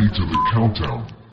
ready to the countdown.